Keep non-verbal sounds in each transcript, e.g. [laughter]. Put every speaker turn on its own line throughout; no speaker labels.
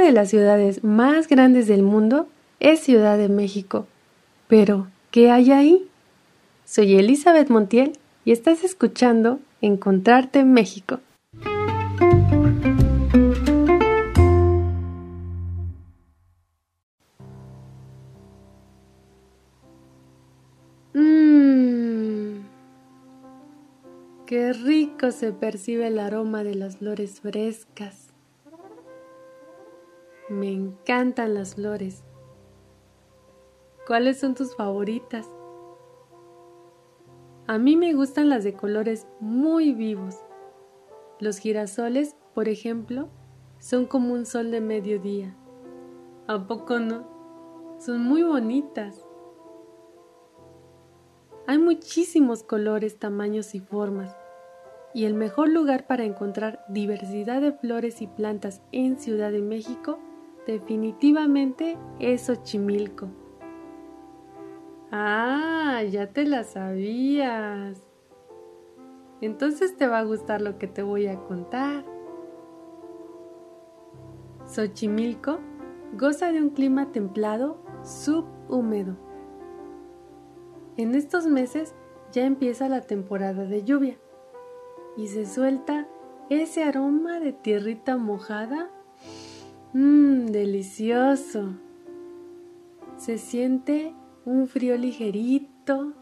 De las ciudades más grandes del mundo es Ciudad de México. Pero, ¿qué hay ahí? Soy Elizabeth Montiel y estás escuchando Encontrarte en México. Mmm, qué rico se percibe el aroma de las flores frescas. Me encantan las flores. ¿Cuáles son tus favoritas? A mí me gustan las de colores muy vivos. Los girasoles, por ejemplo, son como un sol de mediodía. ¿A poco no? Son muy bonitas. Hay muchísimos colores, tamaños y formas. Y el mejor lugar para encontrar diversidad de flores y plantas en Ciudad de México definitivamente es Xochimilco. Ah, ya te la sabías. Entonces te va a gustar lo que te voy a contar. Xochimilco goza de un clima templado subhúmedo. En estos meses ya empieza la temporada de lluvia y se suelta ese aroma de tierrita mojada. Mmm, delicioso. Se siente un frío ligerito,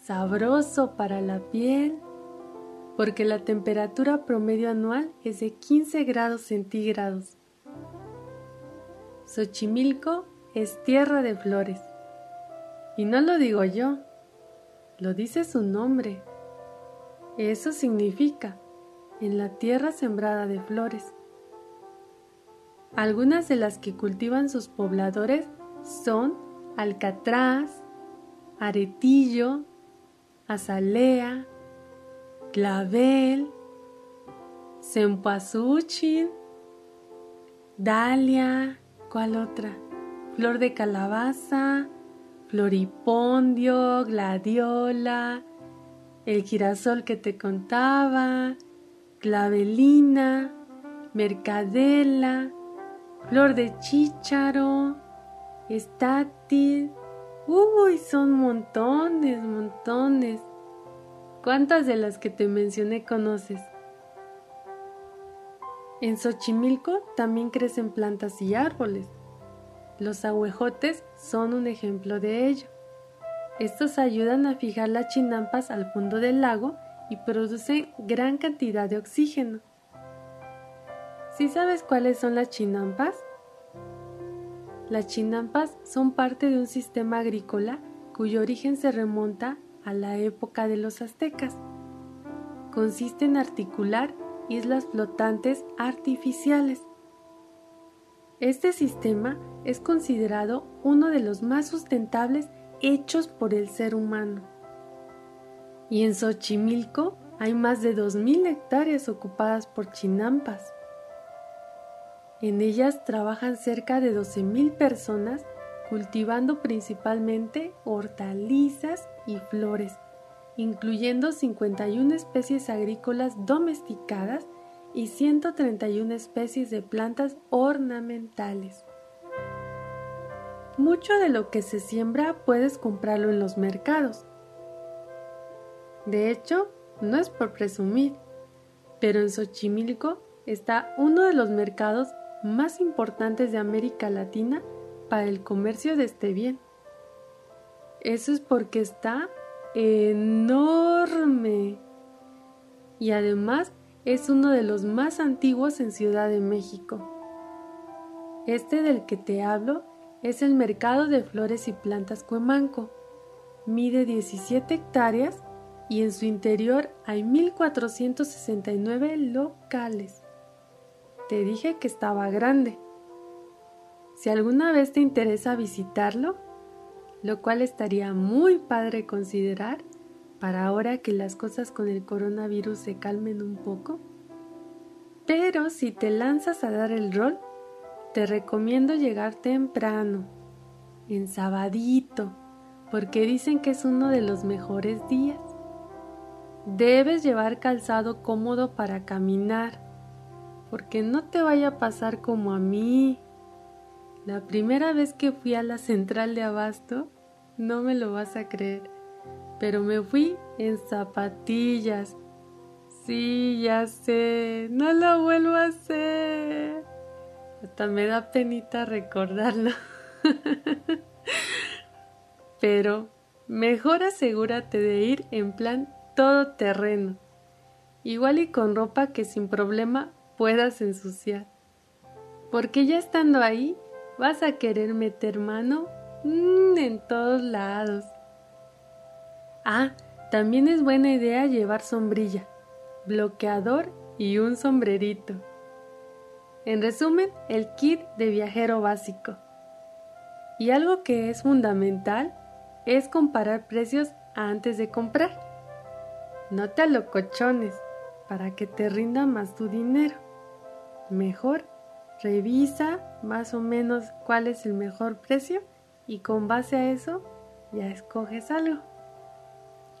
sabroso para la piel, porque la temperatura promedio anual es de 15 grados centígrados. Xochimilco es tierra de flores. Y no lo digo yo, lo dice su nombre. Eso significa en la tierra sembrada de flores. Algunas de las que cultivan sus pobladores son alcatraz, aretillo, azalea, clavel, cempasúchil, dalia, ¿cuál otra? Flor de calabaza, floripondio, gladiola, el girasol que te contaba, clavelina, mercadela, flor de chícharo, estátil. Uy, son montones, montones. ¿Cuántas de las que te mencioné conoces? En Xochimilco también crecen plantas y árboles. Los ahuejotes son un ejemplo de ello. Estos ayudan a fijar las chinampas al fondo del lago y producen gran cantidad de oxígeno. ¿Sí sabes cuáles son las chinampas? Las chinampas son parte de un sistema agrícola cuyo origen se remonta a la época de los aztecas. Consiste en articular islas flotantes artificiales. Este sistema es considerado uno de los más sustentables hechos por el ser humano. Y en Xochimilco hay más de 2.000 hectáreas ocupadas por chinampas. En ellas trabajan cerca de 12.000 personas cultivando principalmente hortalizas y flores, incluyendo 51 especies agrícolas domesticadas y 131 especies de plantas ornamentales. Mucho de lo que se siembra puedes comprarlo en los mercados. De hecho, no es por presumir, pero en Xochimilco está uno de los mercados más importantes de América Latina para el comercio de este bien. Eso es porque está enorme. Y además es uno de los más antiguos en Ciudad de México. Este del que te hablo es el Mercado de Flores y Plantas Cuemanco. Mide 17 hectáreas y en su interior hay 1.469 locales. Te dije que estaba grande. Si alguna vez te interesa visitarlo, lo cual estaría muy padre considerar para ahora que las cosas con el coronavirus se calmen un poco. Pero si te lanzas a dar el rol, te recomiendo llegar temprano, en sabadito, porque dicen que es uno de los mejores días. Debes llevar calzado cómodo para caminar porque no te vaya a pasar como a mí, La primera vez que fui a la central de abasto, no me lo vas a creer, pero me fui en zapatillas. Sí, ya sé, no lo vuelvo a hacer. Hasta me da penita recordarlo. [laughs] pero mejor asegúrate de ir en plan todo terreno. Igual y con ropa que sin problema puedas ensuciar. Porque ya estando ahí, vas a querer meter mano mm, en todos lados. Ah, también es buena idea llevar sombrilla, bloqueador y un sombrerito. En resumen, el kit de viajero básico. Y algo que es fundamental es comparar precios antes de comprar. No te alocochones para que te rinda más tu dinero. Mejor revisa más o menos cuál es el mejor precio y con base a eso ya escoges algo.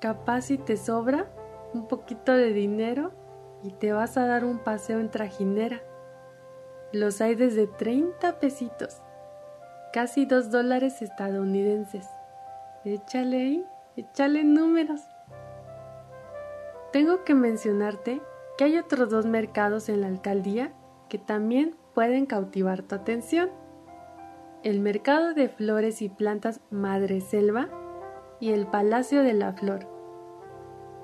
Capaz si te sobra un poquito de dinero y te vas a dar un paseo en trajinera. Los hay desde 30 pesitos, casi 2 dólares estadounidenses. Échale ahí, échale números. Tengo que mencionarte que hay otros dos mercados en la alcaldía que también pueden cautivar tu atención. El mercado de flores y plantas Madre Selva y el Palacio de la Flor.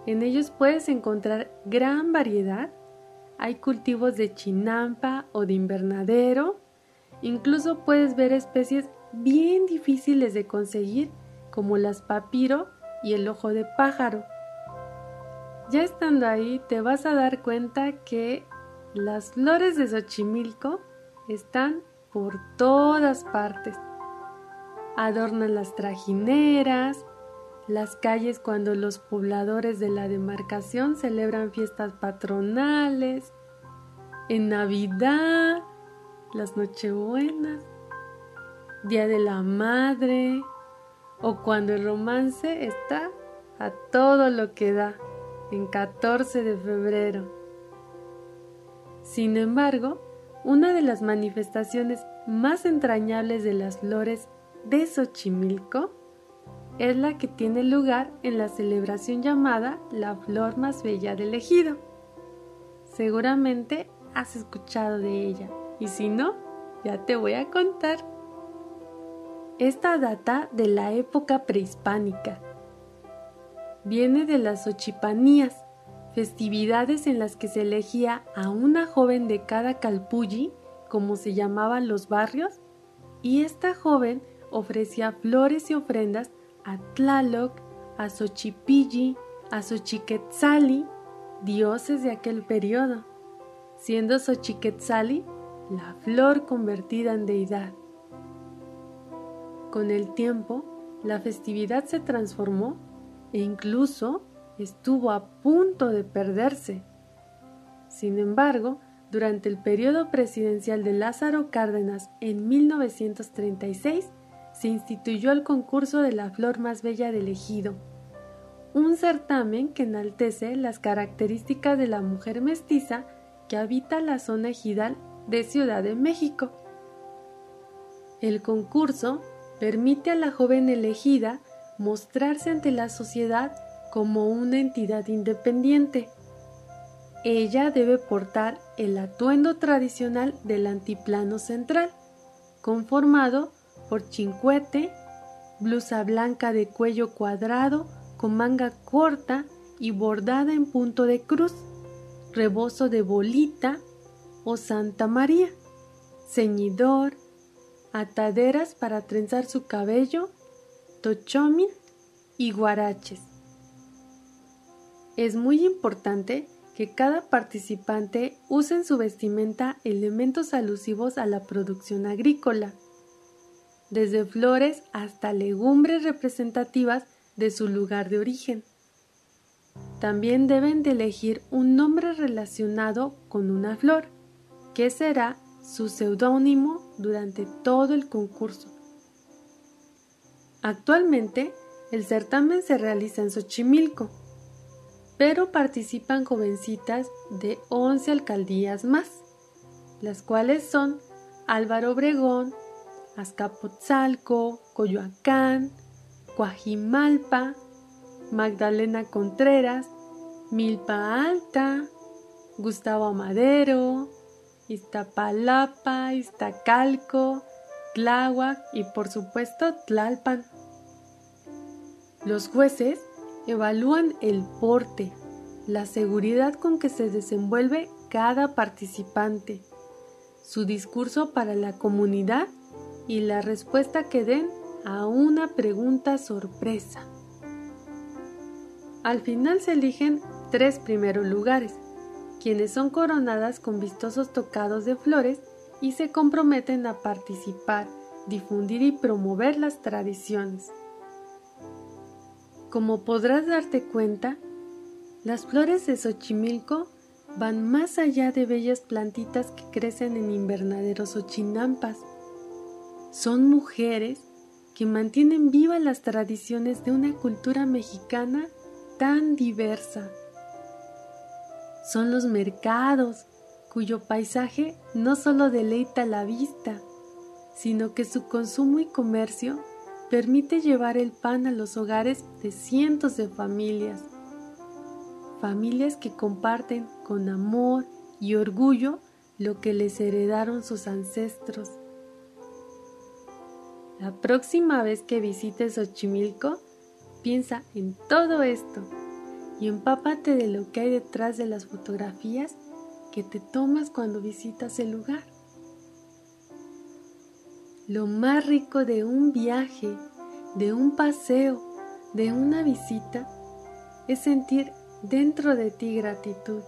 En ellos puedes encontrar gran variedad. Hay cultivos de chinampa o de invernadero. Incluso puedes ver especies bien difíciles de conseguir como las papiro y el ojo de pájaro. Ya estando ahí te vas a dar cuenta que las flores de Xochimilco están por todas partes. Adornan las trajineras, las calles cuando los pobladores de la demarcación celebran fiestas patronales, en Navidad, las Nochebuenas, Día de la Madre, o cuando el romance está a todo lo que da, en 14 de febrero. Sin embargo, una de las manifestaciones más entrañables de las flores de Xochimilco es la que tiene lugar en la celebración llamada la flor más bella del ejido. Seguramente has escuchado de ella y si no, ya te voy a contar. Esta data de la época prehispánica. Viene de las Xochipanías, festividades en las que se elegía a una joven de cada calpulli, como se llamaban los barrios, y esta joven ofrecía flores y ofrendas a Tlaloc, a Xochipilli, a Xochiquetzali, dioses de aquel periodo, siendo Xochiquetzali la flor convertida en deidad. Con el tiempo, la festividad se transformó e incluso estuvo a punto de perderse. Sin embargo, durante el periodo presidencial de Lázaro Cárdenas en 1936, se instituyó el concurso de la flor más bella del ejido, un certamen que enaltece las características de la mujer mestiza que habita la zona ejidal de Ciudad de México. El concurso permite a la joven elegida mostrarse ante la sociedad como una entidad independiente. Ella debe portar el atuendo tradicional del antiplano central, conformado por chincuete, blusa blanca de cuello cuadrado con manga corta y bordada en punto de cruz, rebozo de bolita o Santa María, ceñidor, ataderas para trenzar su cabello, tochomil y guaraches. Es muy importante que cada participante use en su vestimenta elementos alusivos a la producción agrícola, desde flores hasta legumbres representativas de su lugar de origen. También deben de elegir un nombre relacionado con una flor, que será su seudónimo durante todo el concurso. Actualmente, el certamen se realiza en Xochimilco, pero participan jovencitas de 11 alcaldías más, las cuales son Álvaro Obregón, Azcapotzalco, Coyoacán, Coajimalpa, Magdalena Contreras, Milpa Alta, Gustavo Madero, Iztapalapa, Iztacalco, Tláhuac y por supuesto Tlalpan. Los jueces evalúan el porte, la seguridad con que se desenvuelve cada participante, su discurso para la comunidad y la respuesta que den a una pregunta sorpresa. Al final se eligen tres primeros lugares, quienes son coronadas con vistosos tocados de flores y se comprometen a participar, difundir y promover las tradiciones. Como podrás darte cuenta, las flores de Xochimilco van más allá de bellas plantitas que crecen en invernaderos o chinampas. Son mujeres que mantienen vivas las tradiciones de una cultura mexicana tan diversa. Son los mercados, cuyo paisaje no solo deleita la vista, sino que su consumo y comercio permite llevar el pan a los hogares de cientos de familias. Familias que comparten con amor y orgullo lo que les heredaron sus ancestros. La próxima vez que visites Xochimilco, piensa en todo esto y empápate de lo que hay detrás de las fotografías que te tomas cuando visitas el lugar. Lo más rico de un viaje, de un paseo, de una visita, es sentir dentro de ti gratitud,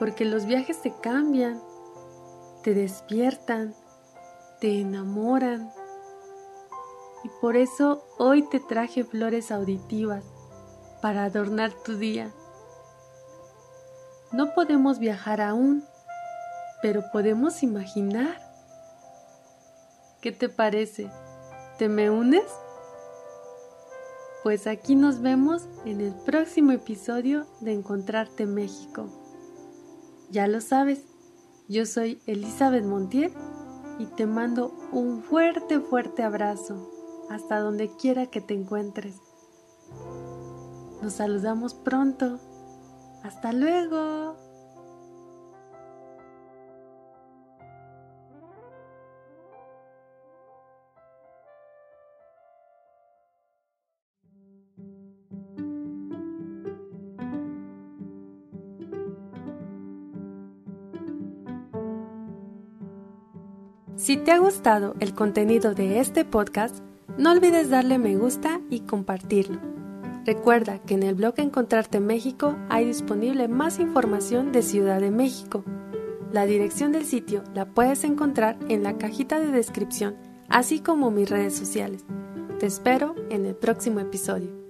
porque los viajes te cambian, te despiertan, te enamoran. Y por eso hoy te traje flores auditivas para adornar tu día. No podemos viajar aún, pero podemos imaginar. ¿Qué te parece? ¿Te me unes? Pues aquí nos vemos en el próximo episodio de Encontrarte México. Ya lo sabes, yo soy Elizabeth Montiel y te mando un fuerte, fuerte abrazo hasta donde quiera que te encuentres. Nos saludamos pronto. Hasta luego. Si te ha gustado el contenido de este podcast, no olvides darle me gusta y compartirlo. Recuerda que en el blog Encontrarte México hay disponible más información de Ciudad de México. La dirección del sitio la puedes encontrar en la cajita de descripción, así como mis redes sociales. Te espero en el próximo episodio.